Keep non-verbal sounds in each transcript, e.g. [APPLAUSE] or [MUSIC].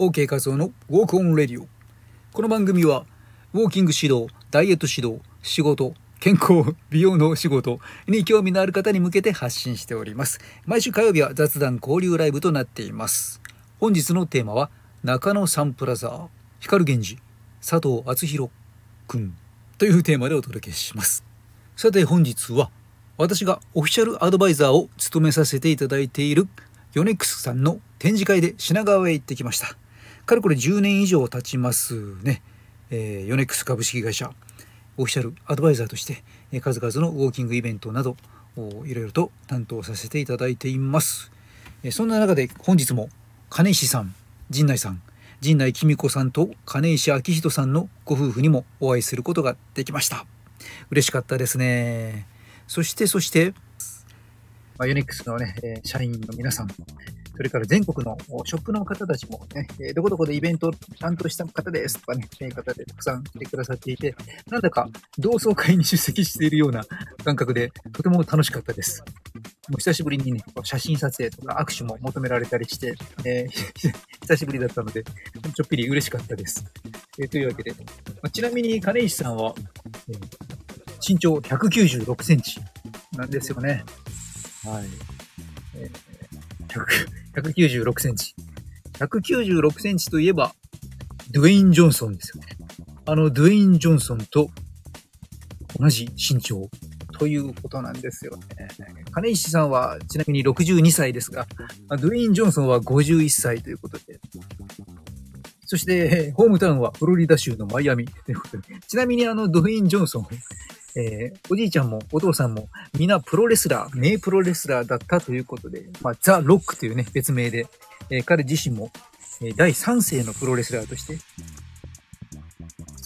OK 画像のウォークオンレディオ。この番組はウォーキング指導ダイエット指導仕事健康 [LAUGHS] 美容の仕事に興味のある方に向けて発信しております。毎週火曜日は雑談交流ライブとなっています。本日のテーマは中野サンプラザ光源氏佐藤敦弘くんというテーマでお届けします。さて本日は私がオフィシャルアドバイザーを務めさせていただいているヨネックスさんの展示会で品川へ行ってきました。かれこれ10年以上経ちますね、えー、ヨネックス株式会社。オフィシャルアドバイザーとして、えー、数々のウォーキングイベントなどいろいろと担当させていただいています、えー、そんな中で本日も金石さん陣内さん陣内紀美子さんと金石明人さんのご夫婦にもお会いすることができました。嬉しかったですね。そしてそして、まあ、ユニックスのね、社員の皆さん、それから全国のショップの方たちもね、えどこどこでイベントを担当した方ですとかね、そういう方でたくさん来てくださっていて、なんだか同窓会に出席しているような感覚で、とても楽しかったです。もう久しぶりにね、写真撮影とか握手も求められたりして、えー、[LAUGHS] 久しぶりだったので、ちょっぴり嬉しかったです。えー、というわけで、ま、ちなみに金石さんは、えー身長196センチなんですよね。はい。えー、196センチ。196センチといえば、ドゥエイン・ジョンソンですよね。あのドゥエイン・ジョンソンと同じ身長ということなんですよね。金石さんはちなみに62歳ですが、ドゥエイン・ジョンソンは51歳ということで、そして、ホームタウンはフロリダ州のマイアミということで、ちなみにあの、ドウェイン・ジョンソン、えー、おじいちゃんもお父さんも皆プロレスラー、名プロレスラーだったということで、まあ、ザ・ロックというね、別名で、えー、彼自身も、えー、第3世のプロレスラーとして、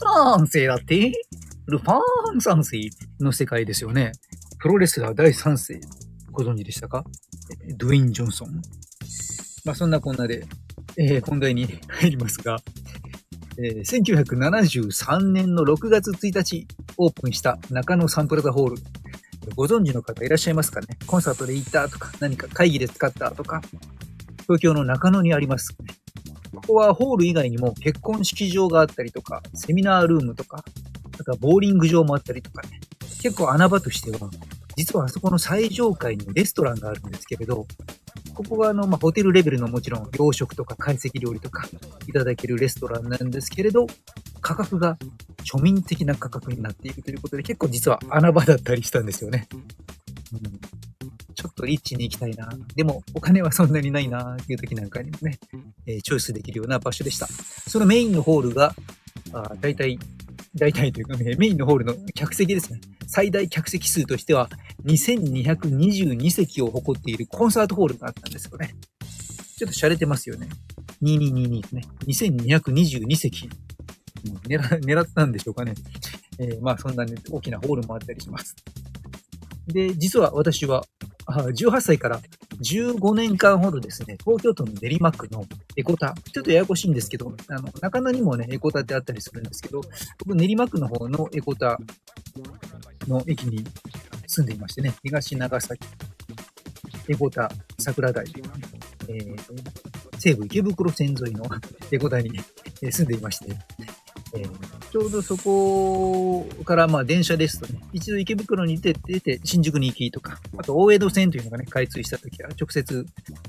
3世だってルファーン3世の世界ですよね。プロレスラー第3世、ご存知でしたか？ドゥイン・ジョンソン。まあ、そんなこんなで、えー、本題に入りますが、えー、1973年の6月1日オープンした中野サンプラザホール。ご存知の方いらっしゃいますかね？コンサートで行ったとか、何か会議で使ったとか、東京の中野にあります。ここはホール以外にも結婚式場があったりとか、セミナールームとか、あとはボーリング場もあったりとかね。結構穴場としては、実はあそこの最上階にレストランがあるんですけれど、ここがあの、まあ、ホテルレベルのもちろん洋食とか懐石料理とかいただけるレストランなんですけれど、価格が庶民的な価格になっているということで、結構実は穴場だったりしたんですよね。うん、ちょっとリッチに行きたいな。でも、お金はそんなにないなっていう時なんかにもね、えー、チョイスできるような場所でした。そのメインのホールが、あ大体、大体というかね、メインのホールの客席ですね。最大客席数としては2222席を誇っているコンサートホールがあったんですよね。ちょっと洒落てますよね。2222ですね。2222席。狙狙ったんでしょうかね。えー、まあそんなね、大きなホールもあったりします。で、実は私は、18歳から15年間ほどですね、東京都の練馬区のエコタ、ちょっとややこしいんですけど、あの、中野にもね、エコタってあったりするんですけど、僕練馬区の方のエコタの駅に住んでいましてね、東長崎、エゴタ桜台、えー、西武池袋線沿いのエゴタに、え住んでいまして、え、ちょうどそこからまあ電車ですとね、一度池袋に出て、出て新宿に行きとか、あと大江戸線というのがね、開通した時は直接、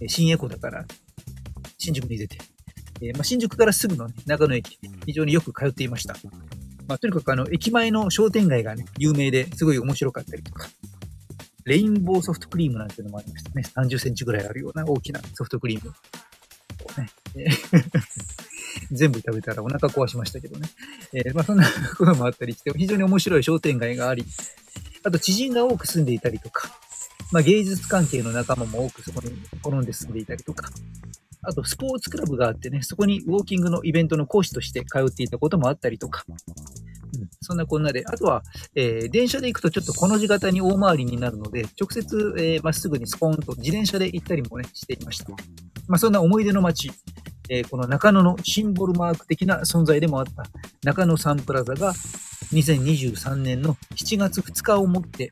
新エコだから新宿に出て、えー、まあ、新宿からすぐの、ね、長野駅、非常によく通っていました。まあ、とにかくあの、駅前の商店街がね、有名ですごい面白かったりとか、レインボーソフトクリームなんていうのもありましたね。30センチぐらいあるような大きなソフトクリーム。ね、全部食べたらお腹壊しましたけどね。えー、まあそんなこともあったりして、非常に面白い商店街があり、あと知人が多く住んでいたりとか、まあ芸術関係の仲間も多くそこに好んで住んでいたりとか、あとスポーツクラブがあってね、そこにウォーキングのイベントの講師として通っていたこともあったりとか、うん、そんなこんなで、あとは、えー、電車で行くとちょっとこの字型に大回りになるので、直接、えー、まっすぐにスポーンと自転車で行ったりもね、していました。まあ、そんな思い出の街、えー、この中野のシンボルマーク的な存在でもあった中野サンプラザが2023年の7月2日をもって、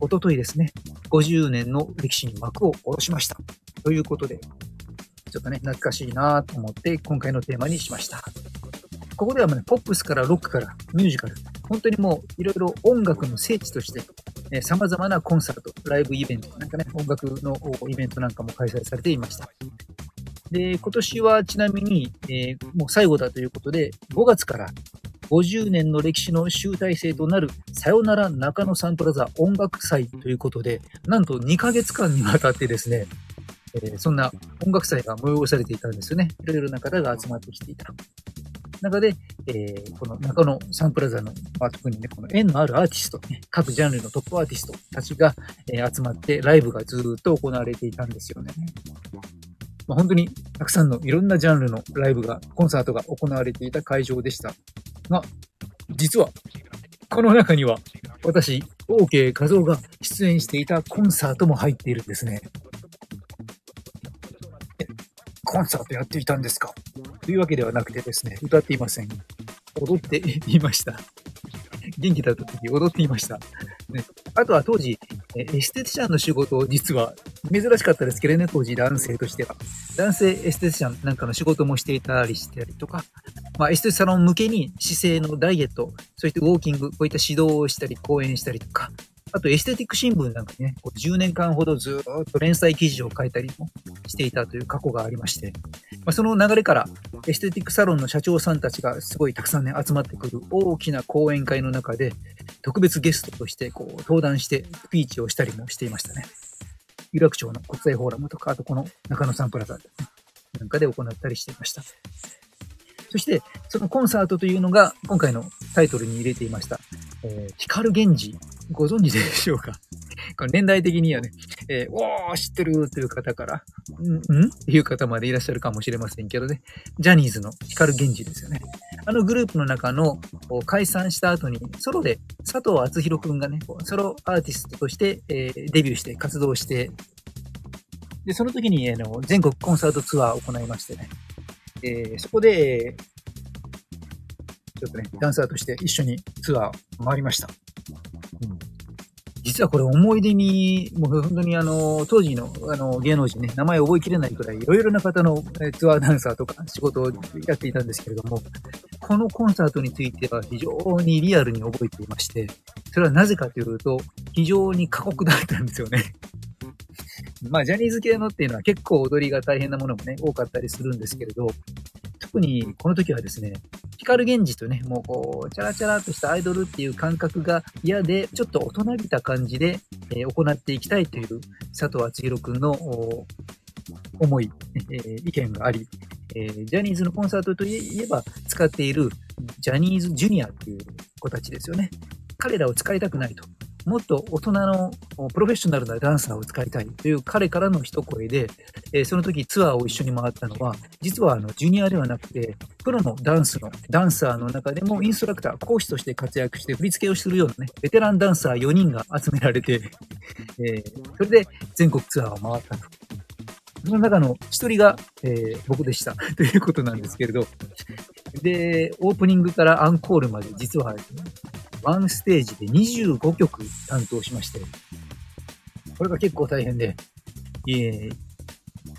おとといですね、50年の歴史に幕を下ろしました。ということで、ちょっとね、懐かしいなと思って今回のテーマにしました。ここではもうね、ポップスからロックからミュージカル、本当にもういろいろ音楽の聖地として、え様々なコンサート、ライブイベント、なんかね、音楽のイベントなんかも開催されていました。で、今年はちなみに、えー、もう最後だということで、5月から50年の歴史の集大成となるさよなら中野サンプラザ音楽祭ということで、なんと2ヶ月間にわたってですね、えー、そんな音楽祭が催されていたんですよね。いろいろな方が集まってきていた。中で、えー、この中野サンプラザの、まあ、特にね、この縁のあるアーティスト、ね、各ジャンルのトップアーティストたちが、えー、集まってライブがずっと行われていたんですよね。まあ、本当にたくさんのいろんなジャンルのライブが、コンサートが行われていた会場でした。が、実は、この中には、私、OK 画像が出演していたコンサートも入っているんですね。コンサートやっていたんですか？というわけではなくてですね、歌っていません。踊っていました。元気だった時踊っていました。ね、あとは当時、エステティシャンの仕事を実は珍しかったですけどね、当時男性としては。男性エステティシャンなんかの仕事もしていたりしてたりとか、まあ、エステサロン向けに姿勢のダイエット、そしてウォーキング、こういった指導をしたり、講演したりとか、あとエステティック新聞なんかね、こう10年間ほどずっと連載記事を書いたりもしていたという過去がありまして、まあ、その流れからエステティックサロンの社長さんたちがすごいたくさんね、集まってくる大きな講演会の中で、特別ゲストとしてこう登壇してスピーチをしたりもしていましたね。有楽町の国際フォーラムとか、あとこの中野サンプラザなんかで行ったりしていました。そして、そのコンサートというのが今回のタイトルに入れていました。えー、光源氏、ご存知でしょうか？[LAUGHS] この年代的にはね、えー、おー、知ってるという方から、んん？っていう方までいらっしゃるかもしれませんけどね、ジャニーズの光源氏ですよね。あのグループの中の解散した後に、ソロで佐藤敦弘くんがね、ソロアーティストとして、えー、デビューして活動して、で、その時にあの全国コンサートツアーを行いましてね、えー、そこで、ちょっとね、ダンサーとして一緒にツアーを回りました。うん、実はこれ思い出に、もう本当にあの、当時のあの芸能人ね、名前覚えきれないくらい、いろいろな方のツアーダンサーとか仕事をやっていたんですけれども、このコンサートについては非常にリアルに覚えていまして、それはなぜかというと、非常に過酷だったんですよね。[LAUGHS] まあ、ジャニーズ系のっていうのは結構踊りが大変なものもね、多かったりするんですけれど、特にこの時はですね、光源氏とね、もうこう、チャラチャラとしたアイドルっていう感覚が嫌で、ちょっと大人びた感じで、えー、行っていきたいという佐藤厚弘くんの思い、えー、意見があり、えー、ジャニーズのコンサートといえば使っているジャニーズジュニアっていう子たちですよね。彼らを使いたくないと。もっと大人のプロフェッショナルなダンサーを使いたいという彼からの一声で、えー、その時ツアーを一緒に回ったのは、実はあのジュニアではなくて、プロのダンスのダンサーの中でもインストラクター、講師として活躍して振り付けをするようなね、ベテランダンサー4人が集められて、えー、それで全国ツアーを回ったと。その中の一人が、えー、僕でしたということなんですけれど、で、オープニングからアンコールまで実は、ワンステージで25曲担当しまして、これが結構大変で、えー、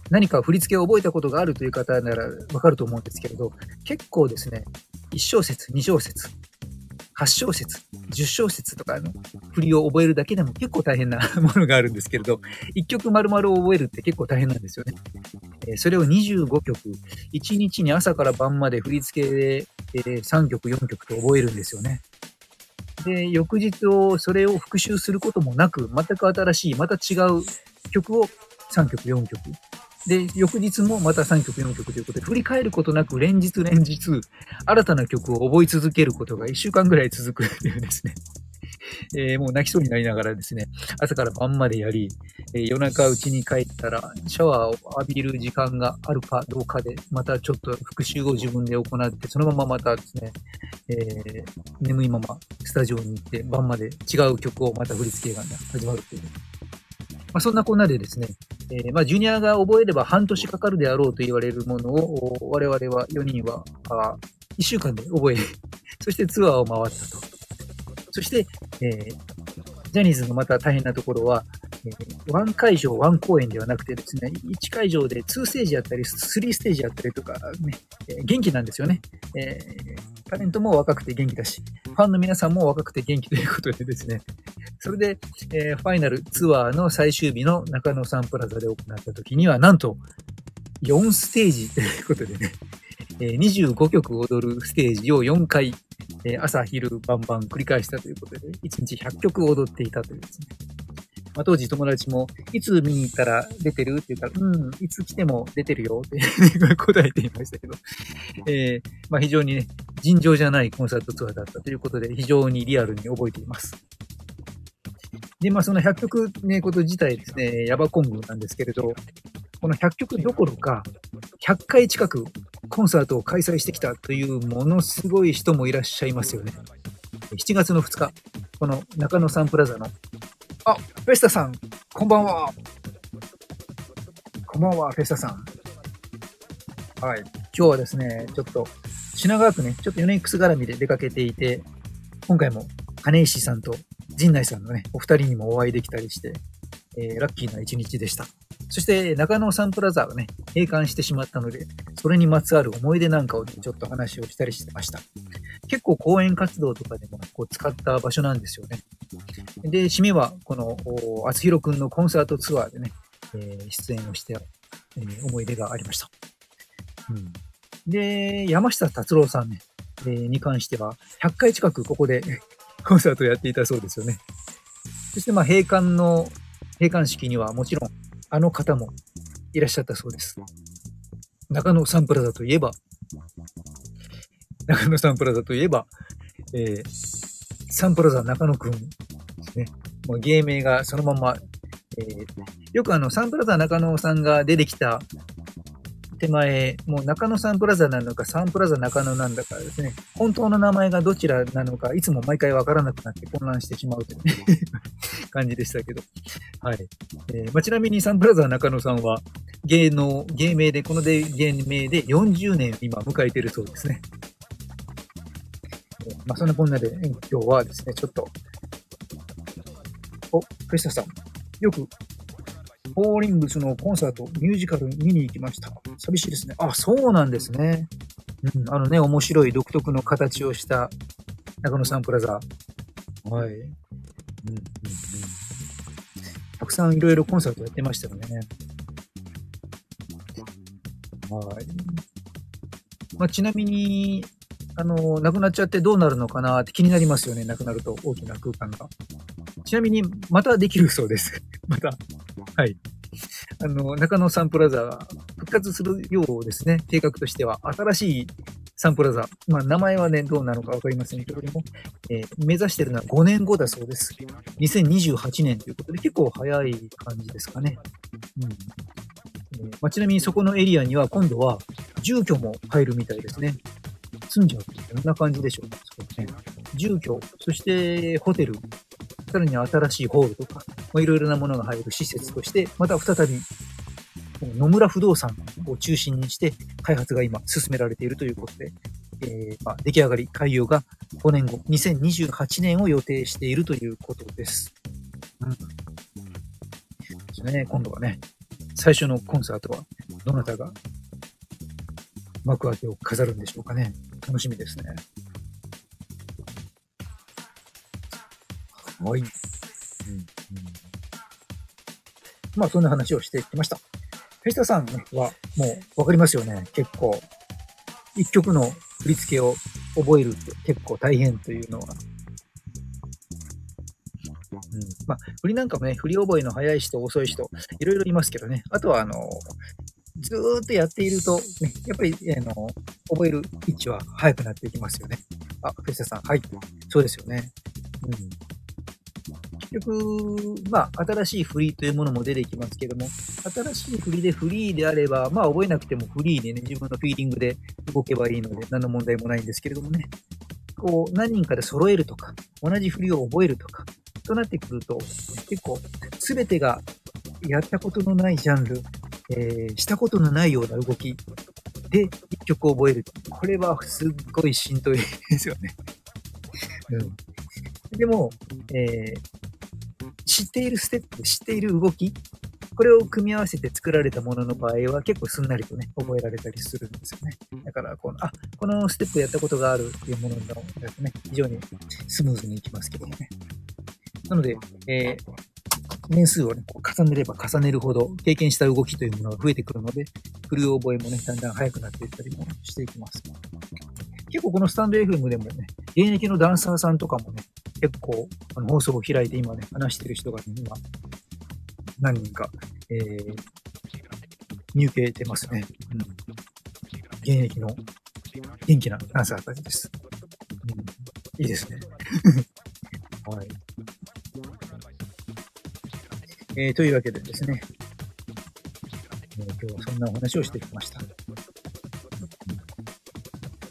何か振り付けを覚えたことがあるという方ならわかると思うんですけれど、結構ですね、1小節、2小節、8小節、10小節とかの振りを覚えるだけでも結構大変な [LAUGHS] ものがあるんですけれど、1曲丸々を覚えるって結構大変なんですよね。えそれを25曲、1日に朝から晩まで振り付けで、3曲、4曲と覚えるんですよね。で、翌日を、それを復習することもなく、全く新しい、また違う曲を3曲、4曲。で、翌日もまた3曲、4曲ということで、振り返ることなく連日連日、新たな曲を覚え続けることが1週間ぐらい続くっていうですね。[LAUGHS] えー、もう泣きそうになりながらですね、朝から晩までやり、えー、夜中家に帰ったら、シャワーを浴びる時間があるかどうかで、またちょっと復習を自分で行って、そのまままたですね、えー、眠いままスタジオに行って、晩まで違う曲をまた振り付けが、始まるという。まあ、そんなこんなでですね、えー、まあ、ジュニアが覚えれば半年かかるであろうと言われるものを、我々は4人は、あ1週間で覚え、そしてツアーを回ったと。そして、えー、ジャニーズのまた大変なところは、1会場、1公演ではなくてですね、1会場で2ステージあったり、3ステージあったりとか、ね、え元気なんですよね。えー、タレントも若くて元気だし、ファンの皆さんも若くて元気ということでですね、それで、えー、ファイナルツアーの最終日の中野サンプラザで行った時には、なんと、4ステージということでね、えー、25曲踊るステージを4回、えー、朝、昼、晩々繰り返したということで、1日100曲踊っていたというですね、まあ、当時友達も、いつ見に行ったら出てるって言ったら、うん、いつ来ても出てるよって答えていましたけど、えー、まあ、非常にね、尋常じゃないコンサートツアーだったということで、非常にリアルに覚えています。で、まあ、その100曲ね、こと自体ですね、ヤバコングなんですけれど、この100曲どころか、100回近くコンサートを開催してきたというものすごい人もいらっしゃいますよね。7月の2日、この中野サンプラザのあ、フェスタさん、こんばんは。こんばんは、フェスタさん。はい。今日はですね、ちょっと、品川区ね、ちょっとヨネックス絡みで出かけていて、今回も金石さんと陣内さんのね、お二人にもお会いできたりして、えー、ラッキーな一日でした。そして中野サンプラザがね、閉館してしまったので、それにまつわる思い出なんかをね、ちょっと話をしたりしてました。結構講演活動とかでもこう使った場所なんですよね。で、締めは、この、あつくんのコンサートツアーでね、えー、出演をして、えー、思い出がありました。うん、で、山下達郎さんね、えー、に関しては、100回近くここでコンサートをやっていたそうですよね。そして、まあ、閉館の、閉館式にはもちろん、あの方もいらっしゃったそうです。中野サンプラザといえば、中野サンプラザといえば、えー、サンプラザ中野くんですね。もう芸名がそのまま、えー、よくあの、サンプラザ中野さんが出てきた手前、もう中野サンプラザなのか、サンプラザ中野なんだからですね、本当の名前がどちらなのか、いつも毎回わからなくなって混乱してしまうという、[LAUGHS] 感じでしたけど。はい。えーまあ、ちなみにサンプラザ中野さんは、芸能、芸名で、この芸名で40年今迎えているそうですね。まあ、そんなこんなで、今日はですね、ちょっと、お、フェスタさん、よく、フォーリングスのコンサート、ミュージカル見に行きました。寂しいですね。あ、そうなんですね。うん、あのね、面白い独特の形をした中野サンプラザ。はい。うんうんうん、たくさんいろいろコンサートやってましたよね。はい。まあ、ちなみに、あの、なくなっちゃってどうなるのかなって気になりますよね。なくなると大きな空間が。ちなみに、またできるそうです。[LAUGHS] また。はい。あの、中野サンプラザが復活するようですね。計画としては。新しいサンプラザ。まあ、名前はね、どうなのかわかりませんけれども、えー、目指してるのは5年後だそうです。2028年ということで、結構早い感じですかね。うんえーまあ、ちなみにそこのエリアには今度は住居も入るみたいですね。住んじゃうとどんな感じでしょうか。ね。住居、そしてホテル、さらに新しいホールとか、いろいろなものが入る施設として、また再び、野村不動産を中心にして開発が今進められているということで、えー、まあ、出来上がり、開業が5年後、2028年を予定しているということです。うん。ですね、今度はね、最初のコンサートは、どなたが幕開けを飾るんでしょうかね。楽しみですね。はい。まあ、そんな話をしてきました。フェスタさん、は、もう、わかりますよね。結構、一曲の振り付けを覚えるって結構大変というのは。うん。まあ、振りなんかもね、振り覚えの早い人、遅い人、いろいろいますけどね。あとは、あの、ずーっとやっていると、ね、やっぱり、あの、覚える位置は早くなっていきますよね。あ、フェスタさん、はい。そうですよね。うん。結局、まあ、新しいフリーというものも出てきますけども、新しいフリーでフリーであれば、まあ、覚えなくてもフリーでね、自分のフィーリングで動けばいいので、何の問題もないんですけれどもね。こう、何人かで揃えるとか、同じ振りを覚えるとか、となってくると、結構、すべてがやったことのないジャンル、えー、したことのないような動きで一曲を覚える。これはすっごいしんどいですよね。うん。でも、えー、知っているステップ、知っている動き、これを組み合わせて作られたものの場合は結構すんなりとね、覚えられたりするんですよね。だから、この、あ、このステップやったことがあるっていうもののですね、非常にスムーズにいきますけどもね。なので、えー、年数をね、こう重ねれば重ねるほど経験した動きというものが増えてくるので、振る覚えもね、だんだん速くなっていったりもしていきます。結構このスタンド FM でもね、現役のダンサーさんとかもね、結構あの放送を開いて今ね、話してる人が、ね、今、何人か、えー、見受けてますね。うん。現役の元気なダンサーたちです。うん、いいですね。[LAUGHS] はい。えー、というわけでですね、えー、今日はそんなお話をしてきました。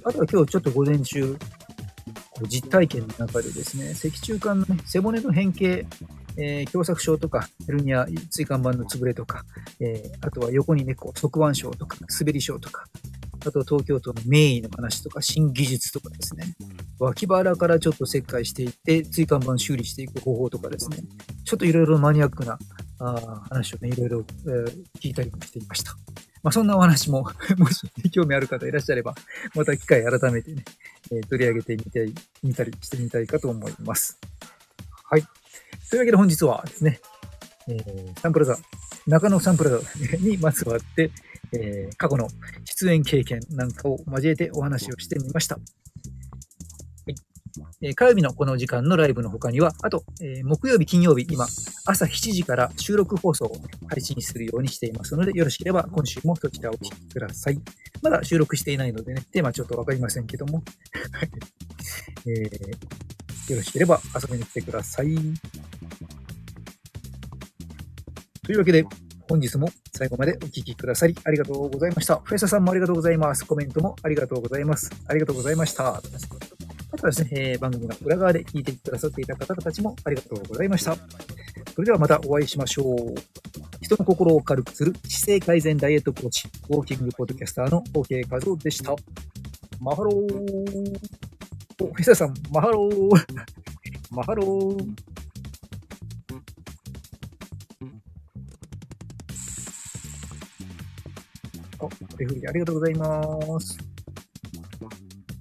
あとは今日ちょっと午前中、実体験の中でですね、脊柱管の、背骨の変形、えー、狭窄症とか、ヘルニア、椎間板の潰れとか、えー、あとは横にね、側腕症とか、滑り症とか、あと東京都の名医の話とか、新技術とかですね、脇腹からちょっと切開していって、椎間板修理していく方法とかですね、ちょっといろいろマニアックなあ話をね、いろいろ、聞いたりもしていました。まあ、そんなお話も [LAUGHS] もし興味ある方いらっしゃれば、また機会改めてね、えー、取り上げてみたい、見たりしてみたいかと思います。はい。というわけで本日はですね、えー、サンプラザ、中野サンプラザにまつわって、えー、過去の出演経験なんかを交えてお話をしてみました。え火曜日のこの時間のライブの他には、あと、え木曜日、金曜日、今、朝7時から収録放送を配信するようにしていますので、よろしければ今週もそちらをお聴きください。まだ収録していないのでね、テーマちょっとわかりませんけども、[LAUGHS] えー、よろしければ遊びに来てください。というわけで、本日も最後までお聴きくださりありがとうございました。フェサさんもありがとうございます。コメントもありがとうございます。ありがとうございました。とはですね、えー、番組の裏側で聞いてくださっていた方たちもありがとうございました。それではまたお会いしましょう。人の心を軽くする姿勢改善ダイエットコーチ、ウォーキングポッドキャスターの OK 和夫でした。マハロー。お、フェサさん、マハロー。[LAUGHS] マハロー。あ、レフリーありがとうございます。